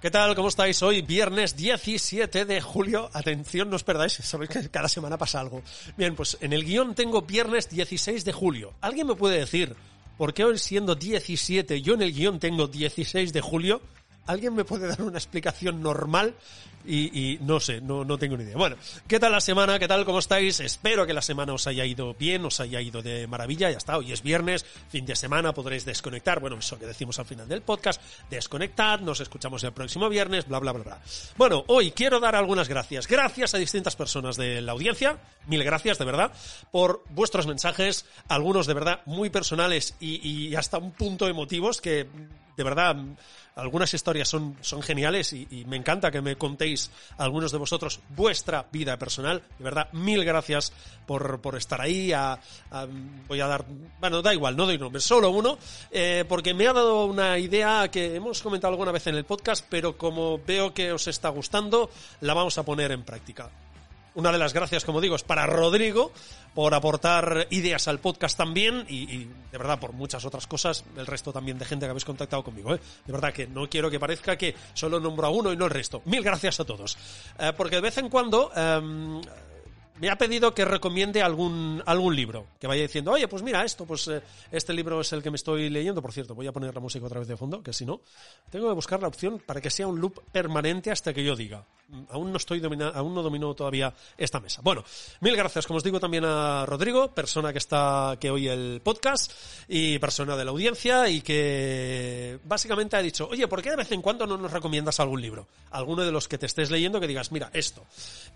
¿Qué tal? ¿Cómo estáis? Hoy viernes 17 de julio. Atención, no os perdáis, sabéis que cada semana pasa algo. Bien, pues en el guion tengo viernes 16 de julio. ¿Alguien me puede decir por qué hoy siendo 17 yo en el guion tengo 16 de julio? ¿Alguien me puede dar una explicación normal? Y, no sé, no, no tengo ni idea. Bueno, ¿qué tal la semana? ¿Qué tal? ¿Cómo estáis? Espero que la semana os haya ido bien, os haya ido de maravilla. Ya está, hoy es viernes, fin de semana, podréis desconectar. Bueno, eso que decimos al final del podcast, desconectad, nos escuchamos el próximo viernes, bla, bla, bla, bla. Bueno, hoy quiero dar algunas gracias. Gracias a distintas personas de la audiencia, mil gracias, de verdad, por vuestros mensajes, algunos de verdad muy personales y, y hasta un punto emotivos que, de verdad, algunas historias son, son geniales y, me encanta que me contéis algunos de vosotros vuestra vida personal. De verdad, mil gracias por, por estar ahí. Voy a dar, bueno, da igual, no doy nombres, solo uno, eh, porque me ha dado una idea que hemos comentado alguna vez en el podcast, pero como veo que os está gustando, la vamos a poner en práctica. Una de las gracias, como digo, es para Rodrigo por aportar ideas al podcast también y, y, de verdad por muchas otras cosas, el resto también de gente que habéis contactado conmigo. ¿eh? De verdad que no quiero que parezca que solo nombro a uno y no el resto. Mil gracias a todos. Eh, porque de vez en cuando... Eh, me ha pedido que recomiende algún, algún libro, que vaya diciendo, oye, pues mira esto, pues eh, este libro es el que me estoy leyendo, por cierto, voy a poner la música otra vez de fondo, que si no, tengo que buscar la opción para que sea un loop permanente hasta que yo diga. Aún no estoy dominando, aún no domino todavía esta mesa. Bueno, mil gracias, como os digo también a Rodrigo, persona que está, que oye el podcast y persona de la audiencia y que básicamente ha dicho, oye, ¿por qué de vez en cuando no nos recomiendas algún libro? Alguno de los que te estés leyendo que digas, mira, esto.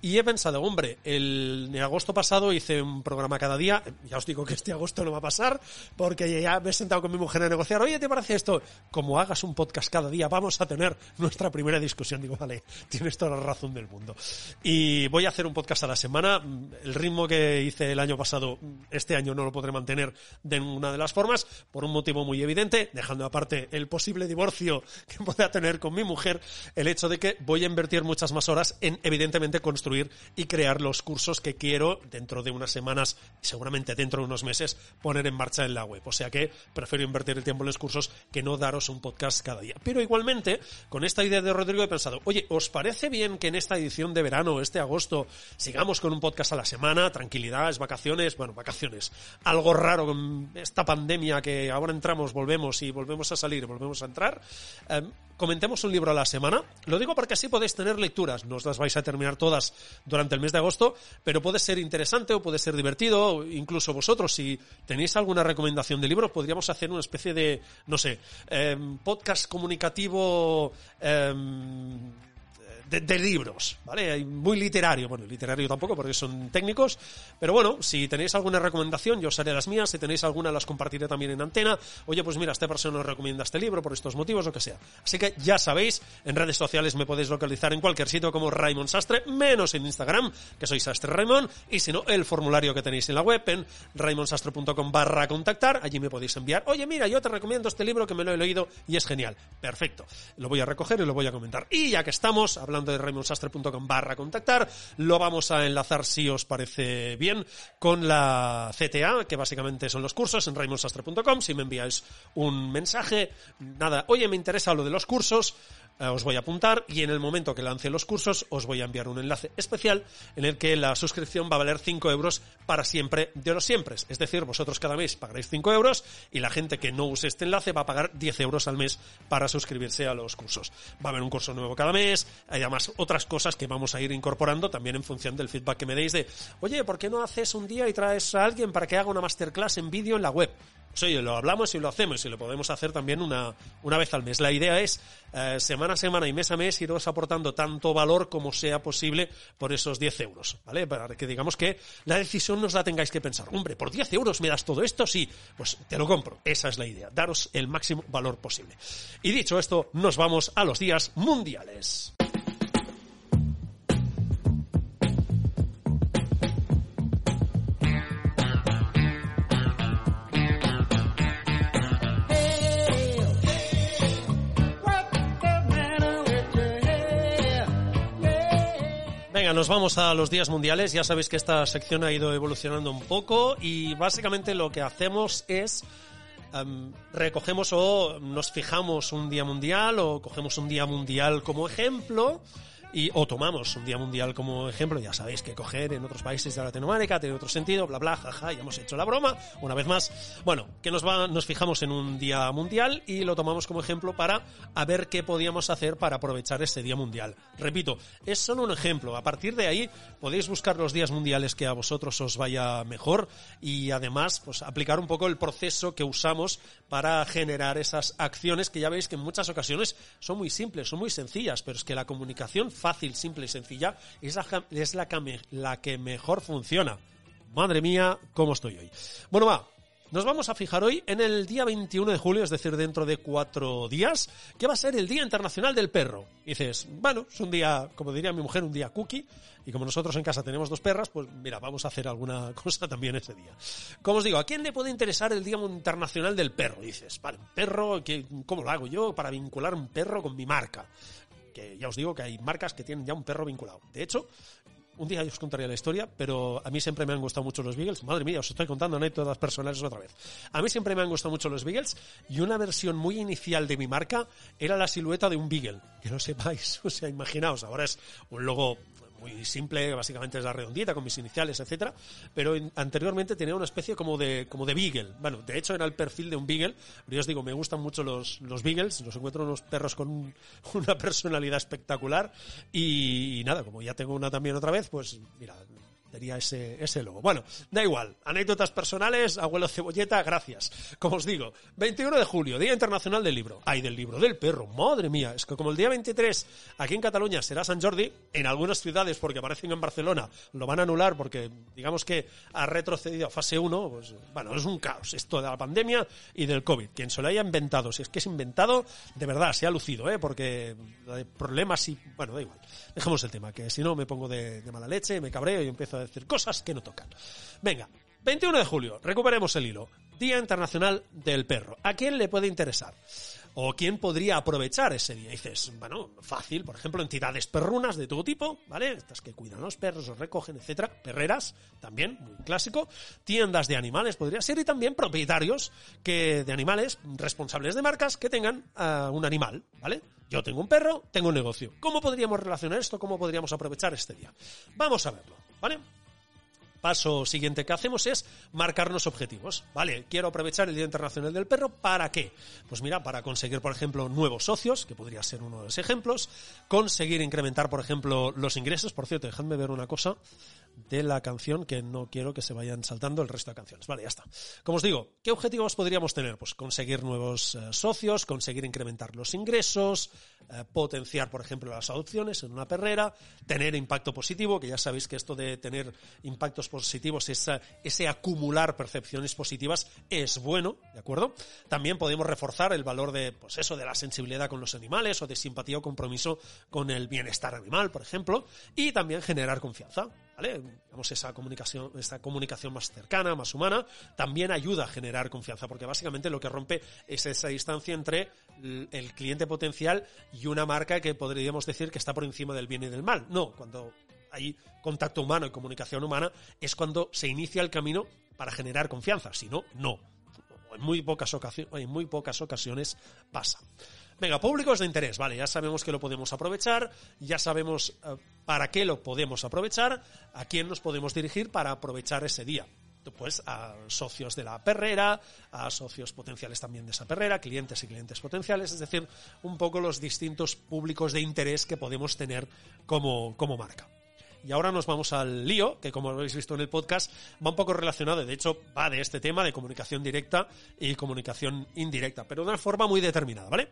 Y he pensado, hombre, el agosto pasado hice un programa cada día. Ya os digo que este agosto no va a pasar, porque ya me he sentado con mi mujer a negociar. Oye, ¿te parece esto? Como hagas un podcast cada día, vamos a tener nuestra primera discusión. Digo, vale, tienes toda la razón del mundo. Y voy a hacer un podcast a la semana. El ritmo que hice el año pasado, este año no lo podré mantener de ninguna de las formas, por un motivo muy evidente, dejando aparte el posible divorcio que pueda tener con mi mujer, el hecho de que voy a invertir muchas más horas en, evidentemente, construir y crear los cursos que quiero dentro de unas semanas, seguramente dentro de unos meses, poner en marcha en la web. O sea que prefiero invertir el tiempo en los cursos que no daros un podcast cada día. Pero igualmente, con esta idea de Rodrigo he pensado, oye, ¿os parece bien que en esta edición de verano, este agosto, sigamos con un podcast a la semana? Tranquilidad, es vacaciones, bueno, vacaciones. Algo raro con esta pandemia que ahora entramos, volvemos y volvemos a salir, volvemos a entrar. Eh, comentemos un libro a la semana. Lo digo porque así podéis tener lecturas. No os las vais a terminar todas durante el mes de agosto, pero puede ser interesante o puede ser divertido. Incluso vosotros, si tenéis alguna recomendación de libro, podríamos hacer una especie de, no sé, eh, podcast comunicativo. Eh, de, libros, ¿vale? Muy literario, bueno, literario tampoco porque son técnicos, pero bueno, si tenéis alguna recomendación, yo os haré las mías, si tenéis alguna las compartiré también en antena, oye, pues mira, esta persona os recomienda este libro por estos motivos, lo que sea. Así que ya sabéis, en redes sociales me podéis localizar en cualquier sitio como Raymond Sastre, menos en Instagram, que soy Sastre Raymond, y si no, el formulario que tenéis en la web, en raymondsastre.com barra contactar, allí me podéis enviar, oye, mira, yo te recomiendo este libro que me lo he leído y es genial. Perfecto. Lo voy a recoger y lo voy a comentar. Y ya que estamos, hablando de raymondsastre.com barra contactar. Lo vamos a enlazar, si os parece bien, con la CTA, que básicamente son los cursos en raymondsastre.com. Si me enviáis un mensaje, nada, oye, me interesa lo de los cursos, os voy a apuntar y en el momento que lance los cursos os voy a enviar un enlace especial en el que la suscripción va a valer 5 euros para siempre de los siempre. Es decir, vosotros cada mes pagaréis 5 euros y la gente que no use este enlace va a pagar 10 euros al mes para suscribirse a los cursos. Va a haber un curso nuevo cada mes, hay además otras cosas que vamos a ir incorporando también en función del feedback que me deis de, oye, ¿por qué no haces un día y traes a alguien para que haga una masterclass en vídeo en la web? Pues lo hablamos y lo hacemos y lo podemos hacer también una, una vez al mes. La idea es, eh, semana a semana y mes a mes iros aportando tanto valor como sea posible por esos 10 euros, ¿vale? Para que digamos que la decisión nos la tengáis que pensar. Hombre, por 10 euros me das todo esto, sí, pues te lo compro. Esa es la idea, daros el máximo valor posible. Y dicho esto, nos vamos a los días mundiales. Venga, nos vamos a los días mundiales. Ya sabéis que esta sección ha ido evolucionando un poco y básicamente lo que hacemos es em, recogemos o nos fijamos un día mundial o cogemos un día mundial como ejemplo y o tomamos un día mundial como ejemplo, ya sabéis que coger en otros países de Latinoamérica tiene otro sentido, bla bla, jaja, ya hemos hecho la broma, una vez más. Bueno, que nos va, nos fijamos en un día mundial y lo tomamos como ejemplo para a ver qué podíamos hacer para aprovechar ese día mundial. Repito, es solo un ejemplo. A partir de ahí podéis buscar los días mundiales que a vosotros os vaya mejor y además pues aplicar un poco el proceso que usamos para generar esas acciones que ya veis que en muchas ocasiones son muy simples, son muy sencillas, pero es que la comunicación fácil, simple y sencilla es la, es la, que, la que mejor funciona. Madre mía, cómo estoy hoy. Bueno, va, nos vamos a fijar hoy en el día 21 de julio, es decir, dentro de cuatro días, que va a ser el Día Internacional del Perro. Dices, bueno, es un día, como diría mi mujer, un día cookie, y como nosotros en casa tenemos dos perras, pues mira, vamos a hacer alguna cosa también ese día. Como os digo, ¿a quién le puede interesar el Día Internacional del Perro? dices, vale, perro, ¿cómo lo hago yo para vincular un perro con mi marca? Que ya os digo que hay marcas que tienen ya un perro vinculado. De hecho, un día os contaría la historia, pero a mí siempre me han gustado mucho los Beagles. Madre mía, os estoy contando anécdotas personales otra vez. A mí siempre me han gustado mucho los Beagles y una versión muy inicial de mi marca era la silueta de un Beagle. Que no sepáis, o sea, imaginaos, ahora es un logo muy simple, básicamente es la redondita con mis iniciales, etcétera, pero anteriormente tenía una especie como de como de beagle. Bueno, de hecho era el perfil de un beagle, pero yo os digo, me gustan mucho los los beagles, los encuentro unos perros con una personalidad espectacular y, y nada, como ya tengo una también otra vez, pues mira, Sería ese, ese logo. Bueno, da igual. Anécdotas personales, abuelo cebolleta, gracias. Como os digo, 21 de julio, Día Internacional del Libro. Ay, del libro del perro. Madre mía. Es que como el día 23 aquí en Cataluña será San Jordi, en algunas ciudades, porque aparecen en Barcelona, lo van a anular porque digamos que ha retrocedido a fase 1, pues bueno, es un caos. Esto de la pandemia y del COVID. Quien se lo haya inventado, si es que es inventado, de verdad, se ha lucido, ¿eh? Porque problemas y... Bueno, da igual. Dejemos el tema, que si no me pongo de, de mala leche, me cabreo y empiezo a decir cosas que no tocan. Venga, 21 de julio, recuperemos el hilo. Día Internacional del Perro. ¿A quién le puede interesar? ¿O quién podría aprovechar ese día? dices, bueno, fácil, por ejemplo, entidades perrunas de todo tipo, ¿vale? Estas que cuidan los perros, los recogen, etcétera. Perreras, también, muy clásico. Tiendas de animales podría ser y también propietarios que, de animales, responsables de marcas que tengan uh, un animal, ¿vale? Yo tengo un perro, tengo un negocio. ¿Cómo podríamos relacionar esto? ¿Cómo podríamos aprovechar este día? Vamos a verlo, ¿vale? paso siguiente que hacemos es marcarnos objetivos. Vale, quiero aprovechar el Día Internacional del Perro. ¿Para qué? Pues mira, para conseguir, por ejemplo, nuevos socios, que podría ser uno de los ejemplos. Conseguir incrementar, por ejemplo, los ingresos. Por cierto, dejadme ver una cosa de la canción que no quiero que se vayan saltando el resto de canciones. Vale, ya está. Como os digo, ¿qué objetivos podríamos tener? Pues conseguir nuevos eh, socios, conseguir incrementar los ingresos, eh, potenciar, por ejemplo, las adopciones en una perrera, tener impacto positivo, que ya sabéis que esto de tener impactos positivos, esa, ese acumular percepciones positivas es bueno, ¿de acuerdo? También podemos reforzar el valor de, pues eso, de la sensibilidad con los animales o de simpatía o compromiso con el bienestar animal, por ejemplo, y también generar confianza. ¿Vale? Esa comunicación, esa comunicación más cercana, más humana, también ayuda a generar confianza, porque básicamente lo que rompe es esa distancia entre el cliente potencial y una marca que podríamos decir que está por encima del bien y del mal. No, cuando hay contacto humano y comunicación humana es cuando se inicia el camino para generar confianza, si no, no. En muy pocas ocasiones, en muy pocas ocasiones pasa. Venga, públicos de interés, vale, ya sabemos que lo podemos aprovechar, ya sabemos uh, para qué lo podemos aprovechar, a quién nos podemos dirigir para aprovechar ese día. Pues a socios de la perrera, a socios potenciales también de esa perrera, clientes y clientes potenciales, es decir, un poco los distintos públicos de interés que podemos tener como, como marca. Y ahora nos vamos al lío, que como habéis visto en el podcast, va un poco relacionado, de hecho va de este tema de comunicación directa y comunicación indirecta, pero de una forma muy determinada, ¿vale?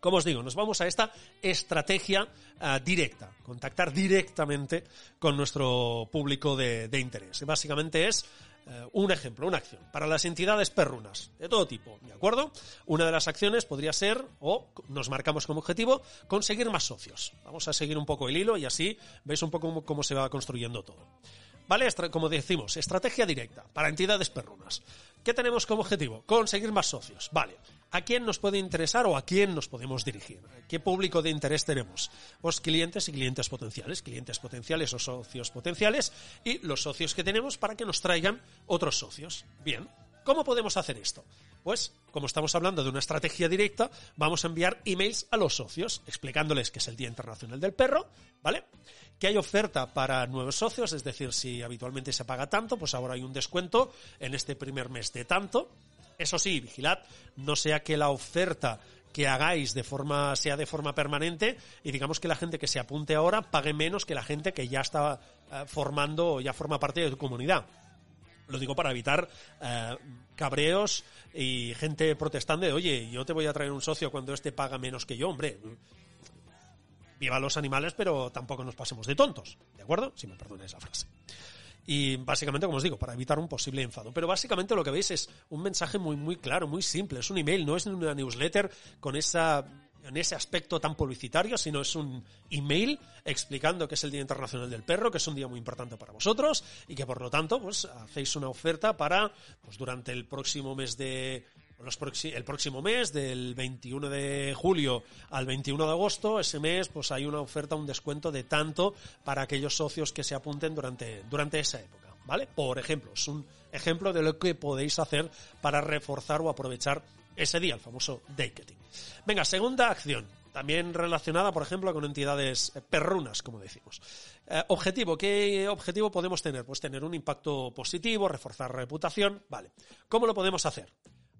Como os digo, nos vamos a esta estrategia uh, directa, contactar directamente con nuestro público de, interés. Básicamente es uh, un ejemplo, una acción. Para las entidades perrunas, de todo tipo, ¿de acuerdo? Una de las acciones podría ser, o nos marcamos como objetivo, conseguir más socios. Vamos a seguir un poco el hilo y así veis un poco cómo se va construyendo todo. ¿Vale? Como decimos, estrategia directa para entidades perrunas. ¿Qué tenemos como objetivo? Conseguir más socios. Vale. ¿A quién nos puede interesar o a quién nos podemos dirigir? ¿Qué público de interés tenemos? Pues clientes y clientes potenciales, clientes potenciales o socios potenciales y los socios que tenemos para que nos traigan otros socios. Bien, ¿cómo podemos hacer esto? Pues, como estamos hablando de una estrategia directa, vamos a enviar emails a los socios explicándoles que es el Día Internacional del Perro, ¿vale? Que hay oferta para nuevos socios, es decir, si habitualmente se paga tanto, pues ahora hay un descuento en este primer mes de tanto. Eso sí, vigilad, no sea que la oferta que hagáis de forma sea de forma permanente y digamos que la gente que se apunte ahora pague menos que la gente que ya está uh, formando o ya forma parte de tu comunidad. Lo digo para evitar uh, cabreos y gente protestando de, oye, yo te voy a traer un socio cuando este paga menos que yo, hombre. Viva los animales, pero tampoco nos pasemos de tontos, ¿de acuerdo? Si me perdonáis la frase. Y básicamente, como os digo, para evitar un posible enfado. Pero básicamente lo que veis es un mensaje muy, muy claro, muy simple. Es un email, no es una newsletter con esa en ese aspecto tan publicitario, sino es un email explicando que es el Día Internacional del Perro, que es un día muy importante para vosotros y que por lo tanto pues hacéis una oferta para pues durante el próximo mes de los el próximo mes del 21 de julio al 21 de agosto, ese mes pues hay una oferta, un descuento de tanto para aquellos socios que se apunten durante durante esa época, ¿vale? Por ejemplo, es un ejemplo de lo que podéis hacer para reforzar o aprovechar ese día, el famoso dating. Venga, segunda acción, también relacionada, por ejemplo, con entidades perrunas, como decimos. Eh, objetivo, ¿qué objetivo podemos tener? Pues tener un impacto positivo, reforzar reputación, vale. ¿Cómo lo podemos hacer?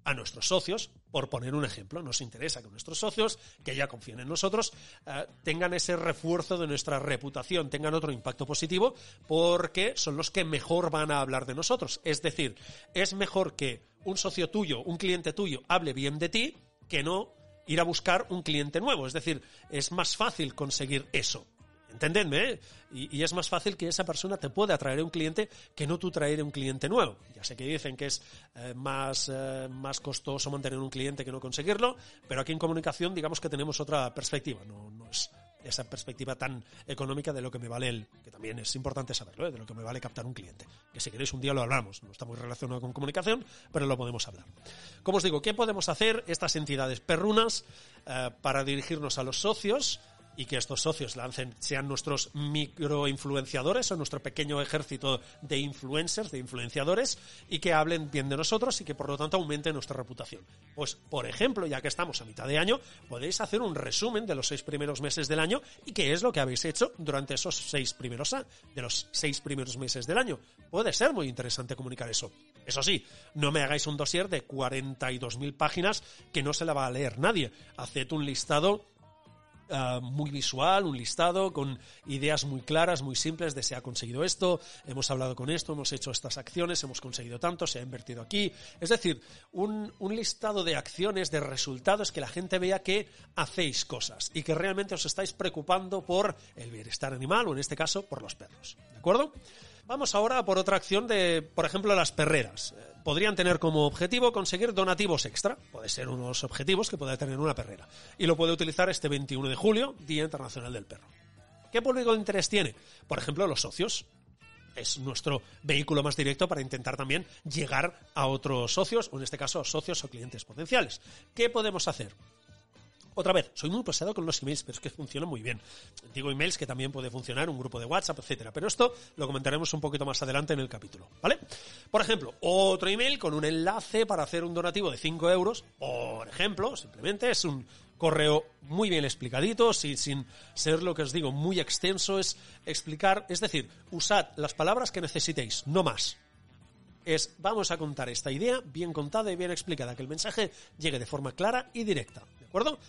A nuestros socios, por poner un ejemplo, nos interesa que nuestros socios, que ya confíen en nosotros, eh, tengan ese refuerzo de nuestra reputación, tengan otro impacto positivo, porque son los que mejor van a hablar de nosotros. Es decir, es mejor que un socio tuyo, un cliente tuyo, hable bien de ti, que no ir a buscar un cliente nuevo. Es decir, es más fácil conseguir eso. Entendedme, ¿eh? y, es más fácil que esa persona te pueda atraer un cliente que no tú traer un cliente nuevo. Ya sé que dicen que es eh, más, eh, más costoso mantener un cliente que no conseguirlo, pero aquí en comunicación digamos que tenemos otra perspectiva, no, no es esa perspectiva tan económica de lo que me vale el, que también es importante saberlo, ¿eh? de lo que me vale captar un cliente. Que si queréis un día lo hablamos, no está muy relacionado con comunicación, pero lo podemos hablar. Como os digo, ¿qué podemos hacer estas entidades perrunas para dirigirnos a los socios? Y que estos socios sean nuestros microinfluenciadores o nuestro pequeño ejército de influencers, de influenciadores, y que hablen bien de nosotros y que por lo tanto aumenten nuestra reputación. Pues, por ejemplo, ya que estamos a mitad de año, podéis hacer un resumen de los seis primeros meses del año y qué es lo que habéis hecho durante esos seis primeros, de los seis primeros meses del año. Puede ser muy interesante comunicar eso. Eso sí, no me hagáis un dossier de 42.000 páginas que no se la va a leer nadie. Haced un listado Uh, muy visual, un listado con ideas muy claras, muy simples de se ha conseguido esto, hemos hablado con esto, hemos hecho estas acciones, hemos conseguido tanto, se ha invertido aquí. Es decir, un, un listado de acciones, de resultados que la gente vea que hacéis cosas y que realmente os estáis preocupando por el bienestar animal o en este caso por los perros. ¿De acuerdo? Vamos ahora por otra acción de, por ejemplo, las perreras. Podrían tener como objetivo conseguir donativos extra. Puede ser unos objetivos que pueda tener una perrera. Y lo puede utilizar este 21 de julio, Día Internacional del Perro. ¿Qué público de interés tiene? Por ejemplo, los socios. Es nuestro vehículo más directo para intentar también llegar a otros socios, o en este caso socios o clientes potenciales. ¿Qué podemos hacer? Otra vez, soy muy pesado con los emails, pero es que funciona muy bien. Digo emails que también puede funcionar, un grupo de WhatsApp, etcétera. Pero esto lo comentaremos un poquito más adelante en el capítulo, ¿vale? Por ejemplo, otro email con un enlace para hacer un donativo de 5 euros, por ejemplo, simplemente es un correo muy bien explicadito, sin, sin ser lo que os digo muy extenso, es explicar, es decir, usad las palabras que necesitéis, no más. Es vamos a contar esta idea bien contada y bien explicada, que el mensaje llegue de forma clara y directa, ¿de acuerdo?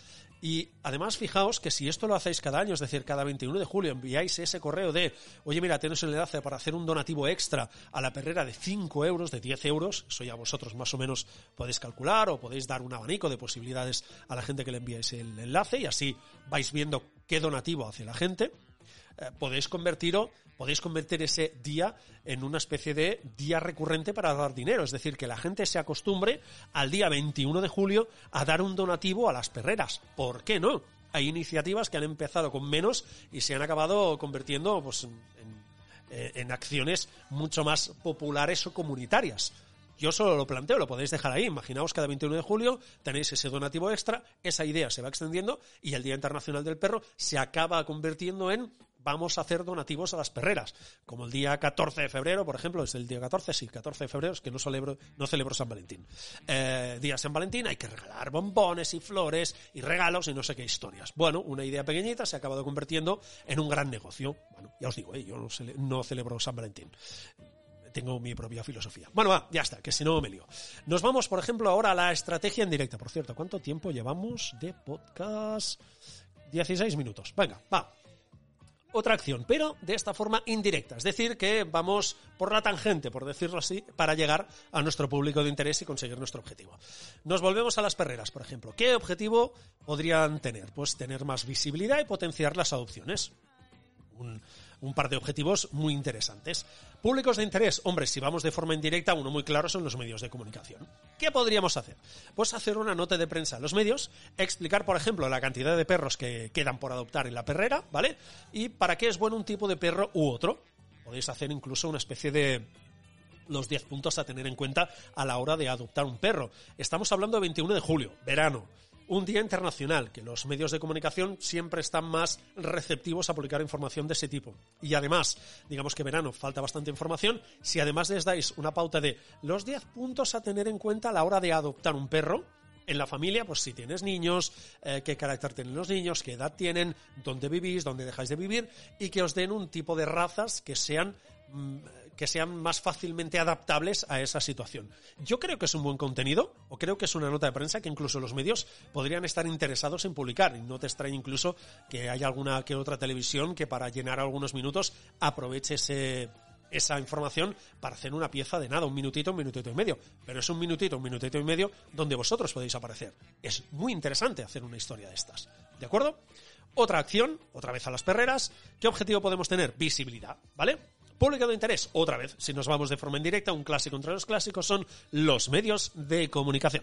Y además, fijaos que si esto lo hacéis cada año, es decir, cada 21 de julio enviáis ese correo de, oye, mira, tienes el enlace para hacer un donativo extra a la perrera de 5 euros, de 10 euros, eso ya vosotros más o menos podéis calcular o podéis dar un abanico de posibilidades a la gente que le enviáis el enlace y así vais viendo qué donativo hace la gente. Eh, podéis convertirlo, podéis convertir ese día en una especie de día recurrente para dar dinero. Es decir, que la gente se acostumbre al día 21 de julio a dar un donativo a las perreras. ¿Por qué no? Hay iniciativas que han empezado con menos y se han acabado convirtiendo pues, en, eh, en acciones mucho más populares o comunitarias. Yo solo lo planteo, lo podéis dejar ahí. Imaginaos cada 21 de julio tenéis ese donativo extra, esa idea se va extendiendo y el Día Internacional del Perro se acaba convirtiendo en vamos a hacer donativos a las perreras. Como el día 14 de febrero, por ejemplo, es el día 14, sí, 14 de febrero, es que no celebro, no celebro San Valentín. Eh, día San Valentín hay que regalar bombones y flores y regalos y no sé qué historias. Bueno, una idea pequeñita se ha acabado convirtiendo en un gran negocio. Bueno, ya os digo, eh, yo no, no celebro San Valentín tengo mi propia filosofía. Bueno, va, ya está, que si no me lío. Nos vamos, por ejemplo, ahora a la estrategia en directa. Por cierto, ¿cuánto tiempo llevamos de podcast? 16 minutos. Venga, va otra acción, pero de esta forma indirecta. Es decir, que vamos por la tangente, por decirlo así, para llegar a nuestro público de interés y conseguir nuestro objetivo. Nos volvemos a las perreras, por ejemplo. ¿Qué objetivo podrían tener? Pues tener más visibilidad y potenciar las adopciones. Un, par de objetivos muy interesantes. Públicos de interés, hombre, si vamos de forma indirecta, uno muy claro son los medios de comunicación. ¿Qué podríamos hacer? Pues hacer una nota de prensa a los medios, explicar, por ejemplo, la cantidad de perros que quedan por adoptar en la perrera, ¿vale? Y para qué es bueno un tipo de perro u otro. Podéis hacer incluso una especie de los 10 puntos a tener en cuenta a la hora de adoptar un perro. Estamos hablando de 21 de julio, verano un día internacional, que los medios de comunicación siempre están más receptivos a publicar información de ese tipo. Y además, digamos que verano falta bastante información, si además les dais una pauta de los 10 puntos a tener en cuenta a la hora de adoptar un perro, en la familia, pues si tienes niños, eh, qué carácter tienen los niños, qué edad tienen, dónde vivís, dónde dejáis de vivir, y que os den un tipo de razas que sean mm, que sean más fácilmente adaptables a esa situación. Yo creo que es un buen contenido, o creo que es una nota de prensa que incluso los medios podrían estar interesados en publicar. Y no te extraña incluso que haya alguna que otra televisión que para llenar algunos minutos aproveche esa información para hacer una pieza de nada, un minutito, un minutito y medio. Pero es un minutito, un minutito y medio donde vosotros podéis aparecer. Es muy interesante hacer una historia de estas. ¿De acuerdo? Otra acción, otra vez a las perreras. ¿Qué objetivo podemos tener? Visibilidad, ¿vale? Público de interés, otra vez, si nos vamos de forma indirecta, un clásico entre los clásicos son los medios de comunicación.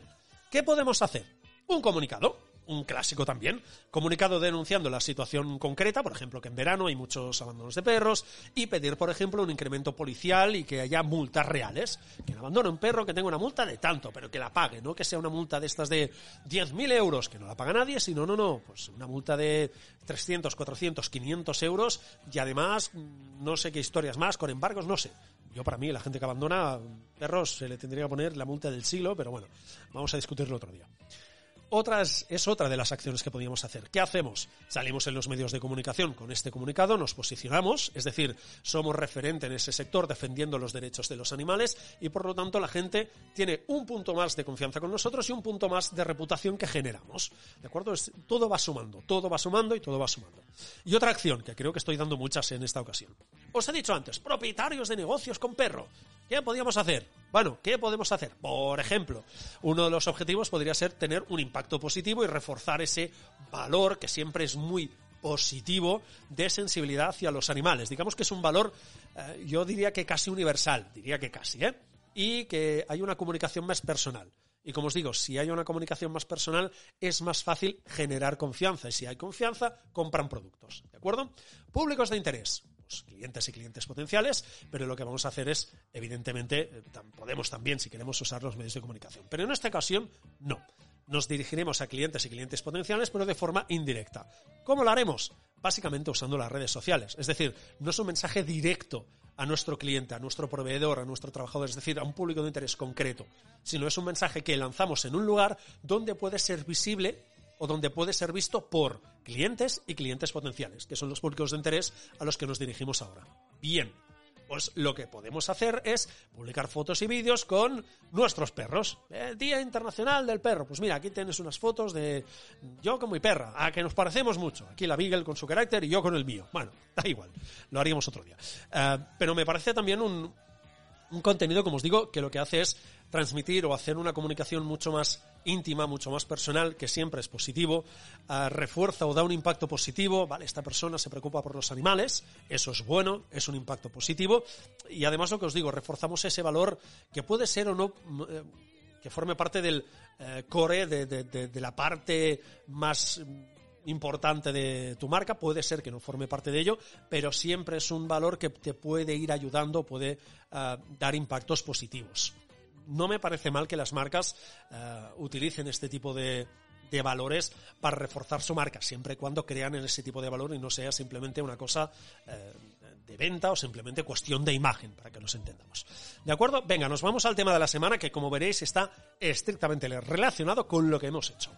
¿Qué podemos hacer? Un comunicado un clásico también, comunicado denunciando la situación concreta, por ejemplo, que en verano hay muchos abandonos de perros, y pedir, por ejemplo, un incremento policial y que haya multas reales. Que abandone un perro que tenga una multa de tanto, pero que la pague, no que sea una multa de estas de 10.000 euros, que no la paga nadie, sino, no, no, pues una multa de 300, 400, 500 euros, y además, no sé qué historias más, con embargos, no sé. Yo para mí, la gente que abandona perros se le tendría que poner la multa del siglo, pero bueno, vamos a discutirlo otro día. Otras, es otra de las acciones que podríamos hacer. ¿Qué hacemos? Salimos en los medios de comunicación con este comunicado, nos posicionamos, es decir, somos referente en ese sector defendiendo los derechos de los animales y por lo tanto la gente tiene un punto más de confianza con nosotros y un punto más de reputación que generamos. ¿De acuerdo? todo va sumando, todo va sumando y todo va sumando. Y otra acción, que creo que estoy dando muchas en esta ocasión. Os he dicho antes, propietarios de negocios con perro. ¿Qué podríamos hacer? Bueno, ¿qué podemos hacer? Por ejemplo, uno de los objetivos podría ser tener un impacto positivo y reforzar ese valor que siempre es muy positivo de sensibilidad hacia los animales. Digamos que es un valor, eh, yo diría que casi universal, diría que casi, ¿eh? Y que hay una comunicación más personal. Y como os digo, si hay una comunicación más personal, es más fácil generar confianza. Y si hay confianza, compran productos. ¿De acuerdo? Públicos de interés clientes y clientes potenciales, pero lo que vamos a hacer es, evidentemente, eh, podemos también, si queremos, usar los medios de comunicación. Pero en esta ocasión, no. Nos dirigiremos a clientes y clientes potenciales, pero de forma indirecta. ¿Cómo lo haremos? Básicamente usando las redes sociales. Es decir, no es un mensaje directo a nuestro cliente, a nuestro proveedor, a nuestro trabajador, es decir, a un público de interés concreto, sino es un mensaje que lanzamos en un lugar donde puede ser visible o donde puede ser visto por clientes y clientes potenciales, que son los públicos de interés a los que nos dirigimos ahora. Bien, Pues lo que podemos hacer es publicar fotos y vídeos con nuestros perros. Eh, Día Internacional del Perro. Pues mira, aquí tienes unas fotos de yo con mi perra, a que nos parecemos mucho. Aquí la Beagle con su carácter y yo con el mío. Bueno, da igual, lo haríamos otro día. Eh, pero me parece también un, un contenido, como os digo, que lo que hace es transmitir o hacer una comunicación mucho más íntima, mucho más personal, que siempre es positivo, uh, refuerza o da un impacto positivo, vale, esta persona se preocupa por los animales, eso es bueno, es un impacto positivo, y además lo que os digo, reforzamos ese valor que puede ser o no eh, que forme parte del eh, core, de, de la parte más importante de tu marca, puede ser que no forme parte de ello, pero siempre es un valor que te puede ir ayudando, puede uh, dar impactos positivos. No me parece mal que las marcas uh, utilicen este tipo de, de valores para reforzar su marca, siempre y cuando crean en ese tipo de valor y no sea simplemente una cosa eh, de venta o simplemente cuestión de imagen, para que nos entendamos. ¿De acuerdo? Venga, nos vamos al tema de la semana que como veréis está estrictamente relacionado con lo que hemos hecho.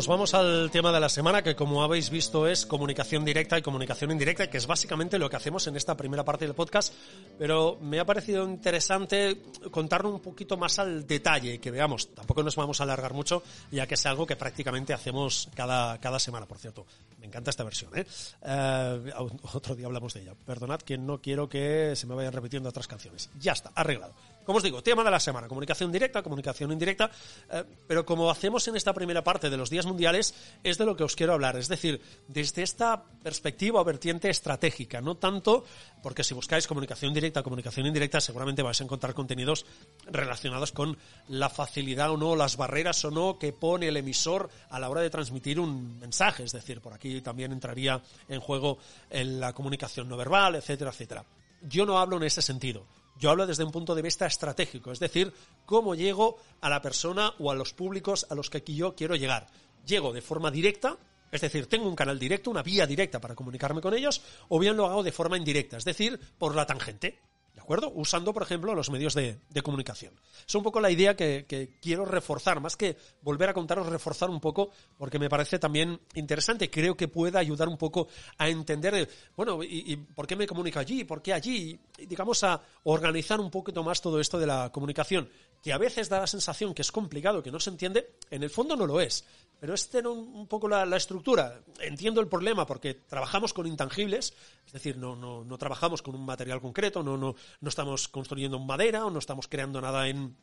Nos vamos al tema de la semana, que como habéis visto es comunicación directa y comunicación indirecta, que es básicamente lo que hacemos en esta primera parte del podcast, pero me ha parecido interesante contarlo un poquito más al detalle, que veamos, tampoco nos vamos a alargar mucho, ya que es algo que prácticamente hacemos cada, cada semana, por cierto. Me encanta esta versión, ¿eh? eh otro día hablamos de ella. Perdonad que no quiero que se me vayan repitiendo otras canciones. Ya está, arreglado. Como os digo, tema de la semana, comunicación directa, comunicación indirecta, eh, pero como hacemos en esta primera parte de los días mundiales, es de lo que os quiero hablar, es decir, desde esta perspectiva o vertiente estratégica, no tanto porque si buscáis comunicación directa, comunicación indirecta, seguramente vais a encontrar contenidos relacionados con la facilidad o no, las barreras o no que pone el emisor a la hora de transmitir un mensaje, es decir, por aquí también entraría en juego la comunicación no verbal, etcétera, etcétera. Yo no hablo en ese sentido. Yo hablo desde un punto de vista estratégico, es decir, cómo llego a la persona o a los públicos a los que aquí yo quiero llegar. Llego de forma directa, es decir, tengo un canal directo, una vía directa para comunicarme con ellos, o bien lo hago de forma indirecta, es decir, por la tangente. ¿De acuerdo? Usando, por ejemplo, los medios de, comunicación. Es un poco la idea que, quiero reforzar, más que volver a contaros, reforzar un poco, porque me parece también interesante. Creo que pueda ayudar un poco a entender, bueno, y, y por qué me comunico allí, por qué allí, y, digamos, a organizar un poquito más todo esto de la comunicación, que a veces da la sensación que es complicado, que no se entiende, en el fondo no lo es. Pero es un, poco la, la, estructura. Entiendo el problema porque trabajamos con intangibles, es decir, no, no, no trabajamos con un material concreto, no, no, no estamos construyendo en madera o no estamos creando nada en,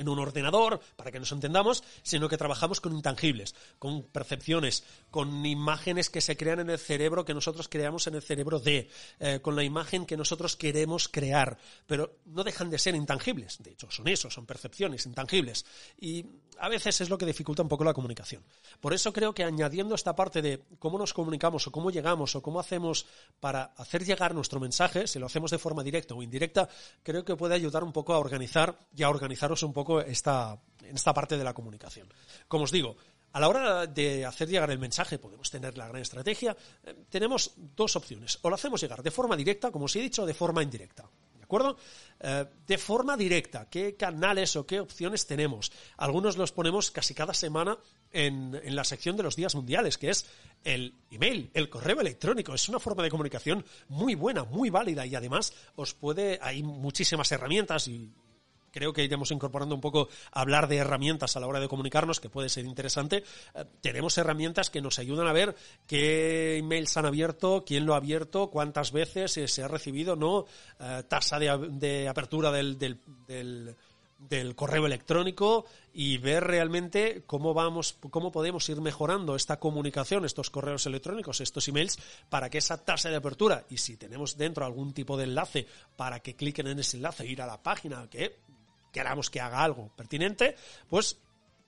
en un ordenador, para que nos entendamos, sino que trabajamos con intangibles, con percepciones, con imágenes que se crean en el cerebro que nosotros creamos en el cerebro de, eh, con la imagen que nosotros queremos crear, pero no dejan de ser intangibles, de hecho son eso, son percepciones intangibles, y a veces es lo que dificulta un poco la comunicación. Por eso creo que añadiendo esta parte de cómo nos comunicamos o cómo llegamos o cómo hacemos para hacer llegar nuestro mensaje, si lo hacemos de forma directa o indirecta, creo que puede ayudar un poco a organizar y a organizaros un poco esta, en esta parte de la comunicación. Como os digo, a la hora de hacer llegar el mensaje, podemos tener la gran estrategia, eh, tenemos dos opciones. O lo hacemos llegar de forma directa, como os he dicho, o de forma indirecta. ¿De acuerdo? Eh, de forma directa, ¿qué canales o qué opciones tenemos? Algunos los ponemos casi cada semana en, en, la sección de los días mundiales, que es el email, el correo electrónico. Es una forma de comunicación muy buena, muy válida y además os puede, hay muchísimas herramientas y creo que iremos incorporando un poco hablar de herramientas a la hora de comunicarnos, que puede ser interesante. Eh, tenemos herramientas que nos ayudan a ver qué emails han abierto, quién lo ha abierto, cuántas veces eh, se ha recibido, no, eh, tasa de, apertura del del correo electrónico y ver realmente cómo vamos, cómo podemos ir mejorando esta comunicación, estos correos electrónicos, estos emails, para que esa tasa de apertura, y si tenemos dentro algún tipo de enlace para que cliquen en ese enlace, ir a la página, que queramos que haga algo pertinente, pues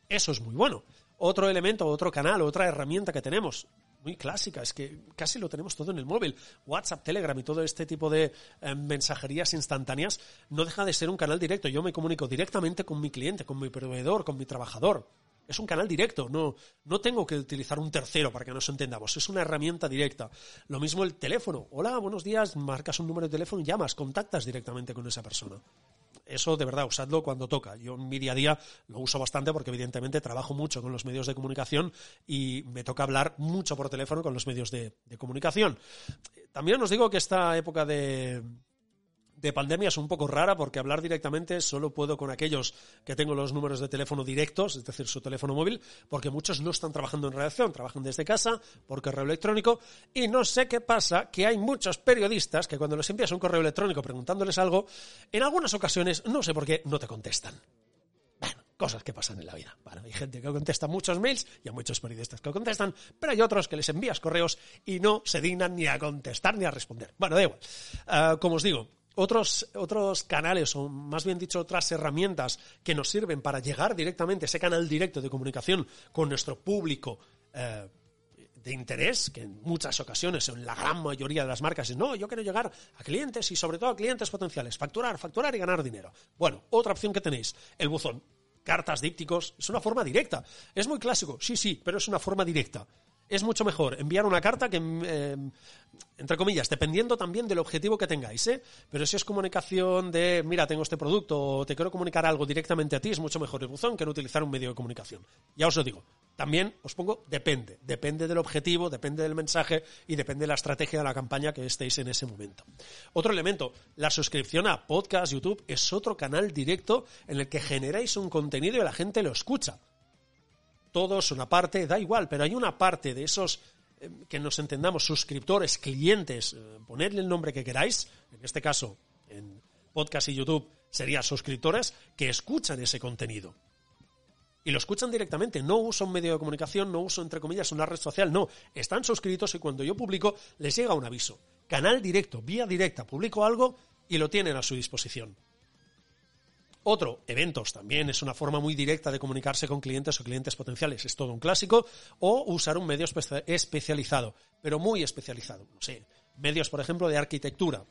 eso es muy bueno. Otro elemento, otro canal, otra herramienta que tenemos, muy clásica, es que casi lo tenemos todo en el móvil. WhatsApp, Telegram y todo este tipo de eh, mensajerías instantáneas no deja de ser un canal directo. Yo me comunico directamente con mi cliente, con mi proveedor, con mi trabajador. Es un canal directo, no, no tengo que utilizar un tercero para que nos entendamos, es una herramienta directa. Lo mismo el teléfono. Hola, buenos días, marcas un número de teléfono y llamas, contactas directamente con esa persona eso de verdad, usadlo cuando toca. Yo en mi día a día lo uso bastante porque evidentemente trabajo mucho con los medios de comunicación y me toca hablar mucho por teléfono con los medios de, comunicación. También os digo que esta época de, de pandemia es un poco rara porque hablar directamente solo puedo con aquellos que tengo los números de teléfono directos, es decir, su teléfono móvil, porque muchos no están trabajando en redacción, trabajan desde casa, por correo electrónico, y no sé qué pasa, que hay muchos periodistas que cuando les envías un correo electrónico preguntándoles algo, en algunas ocasiones, no sé por qué, no te contestan. Cosas que pasan en la vida. hay gente que contesta muchos mails y hay muchos periodistas que contestan, pero hay otros que les envías correos y no se dignan ni a contestar ni a responder. Bueno, da igual. Ah, como os digo, otros, otros canales, o más bien dicho, otras herramientas que nos sirven para llegar directamente a ese canal directo de comunicación con nuestro público eh, de interés, que en muchas ocasiones, en la gran mayoría de las marcas, es no, yo quiero llegar a clientes y sobre todo a clientes potenciales, facturar, facturar y ganar dinero. Bueno, otra opción que tenéis, el buzón. Cartas, dípticos, es una forma directa. Es muy clásico, sí, sí, pero es una forma directa es mucho mejor enviar una carta que, eh, entre comillas, dependiendo también del objetivo que tengáis, ¿eh? Pero si es comunicación de, mira, tengo este producto o te quiero comunicar algo directamente a ti, es mucho mejor el buzón que no utilizar un medio de comunicación. Ya os lo digo. También os pongo depende. Depende del objetivo, depende del mensaje y depende de la estrategia de la campaña que estéis en ese momento. Otro elemento, la suscripción a podcast, YouTube, es otro canal directo en el que generáis un contenido y la gente lo escucha todos, una parte, da igual, pero hay una parte de esos eh, que nos entendamos, suscriptores, clientes, eh, ponedle el nombre que queráis, en este caso, en podcast y YouTube sería suscriptores, que escuchan ese contenido. Y lo escuchan directamente, no uso un medio de comunicación, no uso, entre comillas, una red social, no. Están suscritos y cuando yo publico les llega un aviso. Canal directo, vía directa, publico algo y lo tienen a su disposición. Otro, eventos, también es una forma muy directa de comunicarse con clientes o clientes potenciales, es todo un clásico, o usar un medio especializado, pero muy especializado. No sé, medios, por ejemplo, de arquitectura.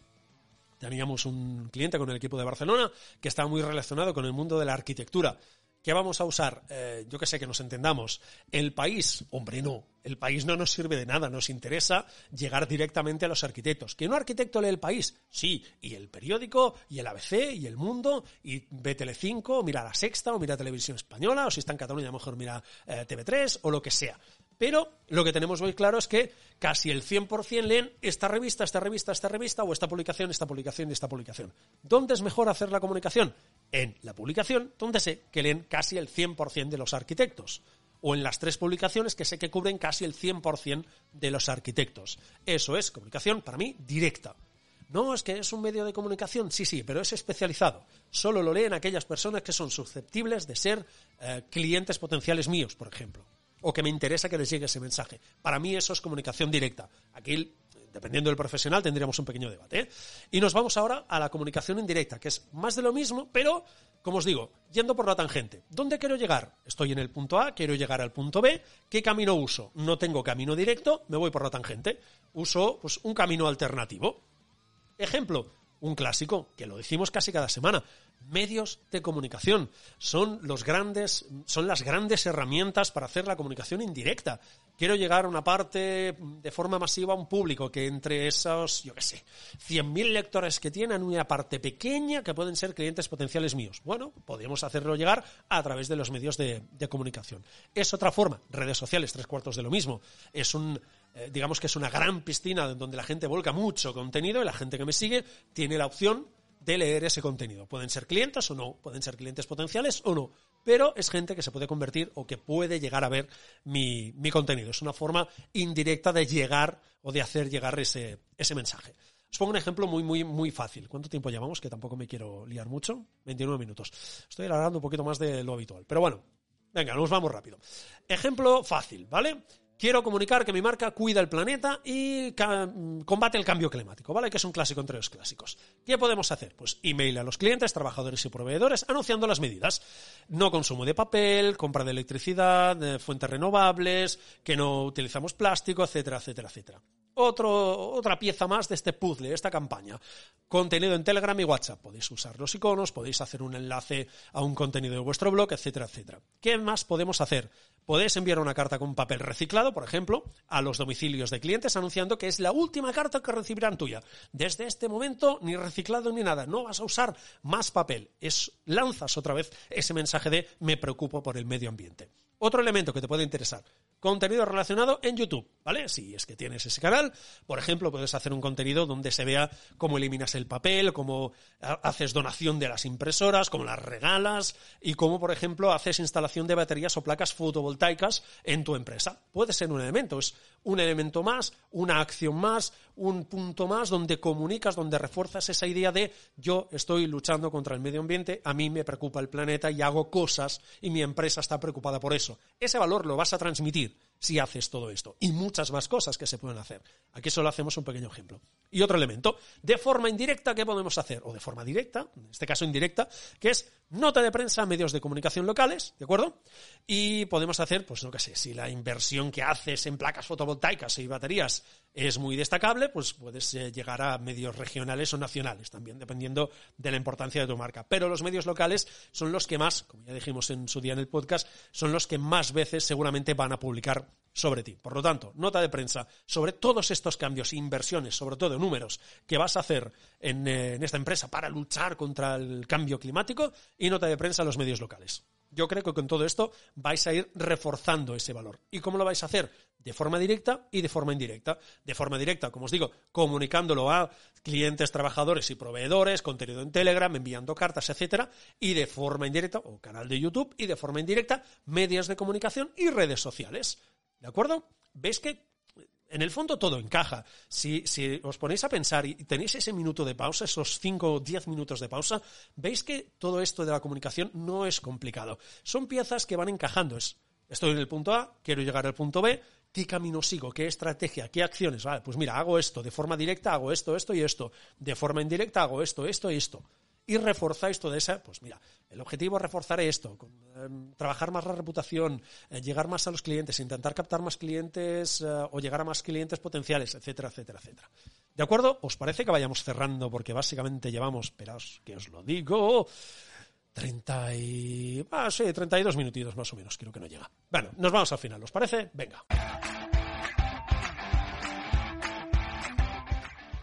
Teníamos un cliente con el equipo de Barcelona que estaba muy relacionado con el mundo de la arquitectura. ¿Qué vamos a usar? Eh, yo que sé, que nos entendamos. El país, hombre, no. El país no nos sirve de nada. Nos interesa llegar directamente a los arquitectos. ¿Que un arquitecto lee el país? Sí. Y el periódico, y el ABC, y el Mundo, y ve Telecinco, mira La Sexta, o mira Televisión Española, o si está en Cataluña, a lo mejor mira eh, TV3, o lo que sea. Pero lo que tenemos muy claro es que casi el 100% leen esta revista, esta revista, esta revista, o esta publicación, esta publicación y esta publicación. ¿Dónde es mejor hacer la comunicación? En la publicación, donde sé que leen casi el 100% de los arquitectos. O en las tres publicaciones que sé que cubren casi el 100% de los arquitectos. Eso es comunicación, para mí, directa. No, es que es un medio de comunicación, sí, sí, pero es especializado. Solo lo leen aquellas personas que son susceptibles de ser eh, clientes potenciales míos, por ejemplo o que me interesa que les llegue ese mensaje. Para mí eso es comunicación directa. Aquí, dependiendo del profesional, tendríamos un pequeño debate. ¿eh? Y nos vamos ahora a la comunicación indirecta, que es más de lo mismo, pero, como os digo, yendo por la tangente. ¿Dónde quiero llegar? Estoy en el punto A, quiero llegar al punto B. ¿Qué camino uso? No tengo camino directo, me voy por la tangente. Uso pues, un camino alternativo. Ejemplo, un clásico, que lo decimos casi cada semana. Medios de comunicación son los grandes, son las grandes herramientas para hacer la comunicación indirecta. Quiero llegar a una parte de forma masiva a un público que entre esos, yo qué sé, 100.000 lectores que tienen una parte pequeña que pueden ser clientes potenciales míos. Bueno, podemos hacerlo llegar a través de los medios de, comunicación. Es otra forma, redes sociales, tres cuartos de lo mismo. Es un eh, digamos que es una gran piscina donde la gente volca mucho contenido y la gente que me sigue tiene la opción de leer ese contenido. Pueden ser clientes o no, pueden ser clientes potenciales o no, pero es gente que se puede convertir o que puede llegar a ver mi, contenido. Es una forma indirecta de llegar o de hacer llegar ese, ese mensaje. Os pongo un ejemplo muy, muy, muy fácil. ¿Cuánto tiempo llevamos? Que tampoco me quiero liar mucho. 29 minutos. Estoy alargando un poquito más de lo habitual. Pero bueno, venga, nos vamos rápido. Ejemplo fácil, ¿vale? Quiero comunicar que mi marca cuida el planeta y combate el cambio climático, ¿vale? Que es un clásico entre los clásicos. ¿Qué podemos hacer? Pues email a los clientes, trabajadores y proveedores anunciando las medidas. No consumo de papel, compra de electricidad, fuentes renovables, que no utilizamos plástico, etcétera, etcétera, etcétera. Otra pieza más de este puzzle, esta campaña. Contenido en Telegram y WhatsApp. Podéis usar los iconos, podéis hacer un enlace a un contenido de vuestro blog, etcétera, etcétera. ¿Qué más podemos hacer? Podéis enviar una carta con papel reciclado, por ejemplo, a los domicilios de clientes anunciando que es la última carta que recibirán tuya. Desde este momento, ni reciclado ni nada. No vas a usar más papel. Es, lanzas otra vez ese mensaje de me preocupo por el medio ambiente. Otro elemento que te puede interesar contenido relacionado en YouTube, ¿vale? Si es que tienes ese canal, por ejemplo, puedes hacer un contenido donde se vea cómo eliminas el papel, cómo haces donación de las impresoras, cómo las regalas y cómo, por ejemplo, haces instalación de baterías o placas fotovoltaicas en tu empresa. Puede ser un elemento, es un elemento más, una acción más, un punto más donde comunicas, donde refuerzas esa idea de yo estoy luchando contra el medio ambiente, a mí me preocupa el planeta y hago cosas y mi empresa está preocupada por eso. Ese valor lo vas a transmitir si haces todo esto. Y muchas más cosas que se pueden hacer. Aquí solo hacemos un pequeño ejemplo. Y otro elemento, de forma indirecta, ¿qué podemos hacer? O de forma directa, en este caso indirecta, que es nota de prensa, medios de comunicación locales, ¿de acuerdo? Y podemos hacer, pues no qué sé, si la inversión que haces en placas fotovoltaicas y baterías es muy destacable, pues puedes eh, llegar a medios regionales o nacionales también, dependiendo de la importancia de tu marca. Pero los medios locales son los que más, como ya dijimos en su día en el podcast, son los que más veces seguramente van a publicar sobre ti. Por lo tanto, nota de prensa sobre todos estos cambios, inversiones, sobre todo números que vas a hacer en, eh, en esta empresa para luchar contra el cambio climático y nota de prensa a los medios locales. Yo creo que con todo esto vais a ir reforzando ese valor. ¿Y cómo lo vais a hacer? De forma directa y de forma indirecta. De forma directa, como os digo, comunicándolo a clientes, trabajadores y proveedores, contenido en Telegram, enviando cartas, etcétera, y de forma indirecta, o canal de YouTube, y de forma indirecta, medios de comunicación y redes sociales. ¿De acuerdo? ¿Veis que en el fondo todo encaja. Si, os ponéis a pensar y tenéis ese minuto de pausa, esos 5 o 10 minutos de pausa, veis que todo esto de la comunicación no es complicado. Son piezas que van encajando. estoy en el punto A, quiero llegar al punto B, ¿qué camino sigo? ¿Qué estrategia? ¿Qué acciones? Vale, pues mira, hago esto. De forma directa hago esto, esto y esto. De forma indirecta hago esto, esto y esto y reforzáis toda esa, pues mira, el objetivo es reforzar esto, em, trabajar más la reputación, eh, llegar más a los clientes, intentar captar más clientes eh, o llegar a más clientes potenciales, etcétera, etcétera, etcétera. ¿De acuerdo? ¿Os parece que vayamos cerrando? Porque básicamente llevamos, esperaos que os lo digo, 30 y... Ah, sí, 32 minutitos más o menos, creo que no llega. Bueno, nos vamos al final, ¿os parece? Venga.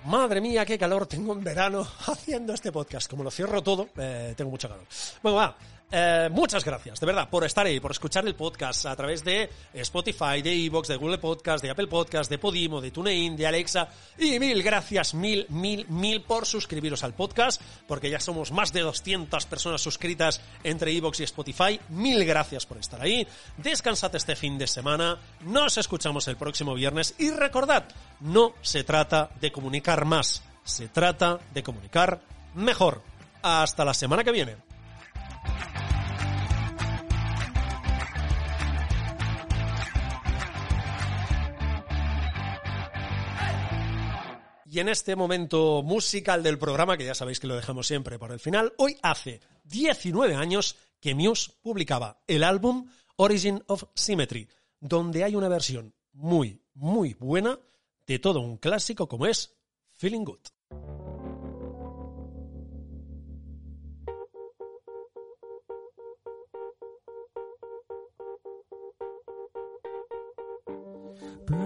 Madre mía, qué calor tengo en verano haciendo este podcast. Como lo cierro todo, eh, tengo mucho calor. Bueno, va. Eh, muchas gracias, de verdad, por estar ahí, por escuchar el podcast a través de Spotify, de Evox, de Google Podcast, de Apple Podcast, de Podimo, de TuneIn, de Alexa. Y mil gracias, mil, mil, mil por suscribiros al podcast, porque ya somos más de 200 personas suscritas entre Evox y Spotify. Mil gracias por estar ahí. Descansad este fin de semana. Nos escuchamos el próximo viernes. Y recordad, no se trata de comunicar más, se trata de comunicar mejor. Hasta la semana que viene. Y en este momento musical del programa, que ya sabéis que lo dejamos siempre para el final, hoy hace 19 años que Muse publicaba el álbum Origin of Symmetry, donde hay una versión muy, muy buena de todo un clásico como es Feeling Good.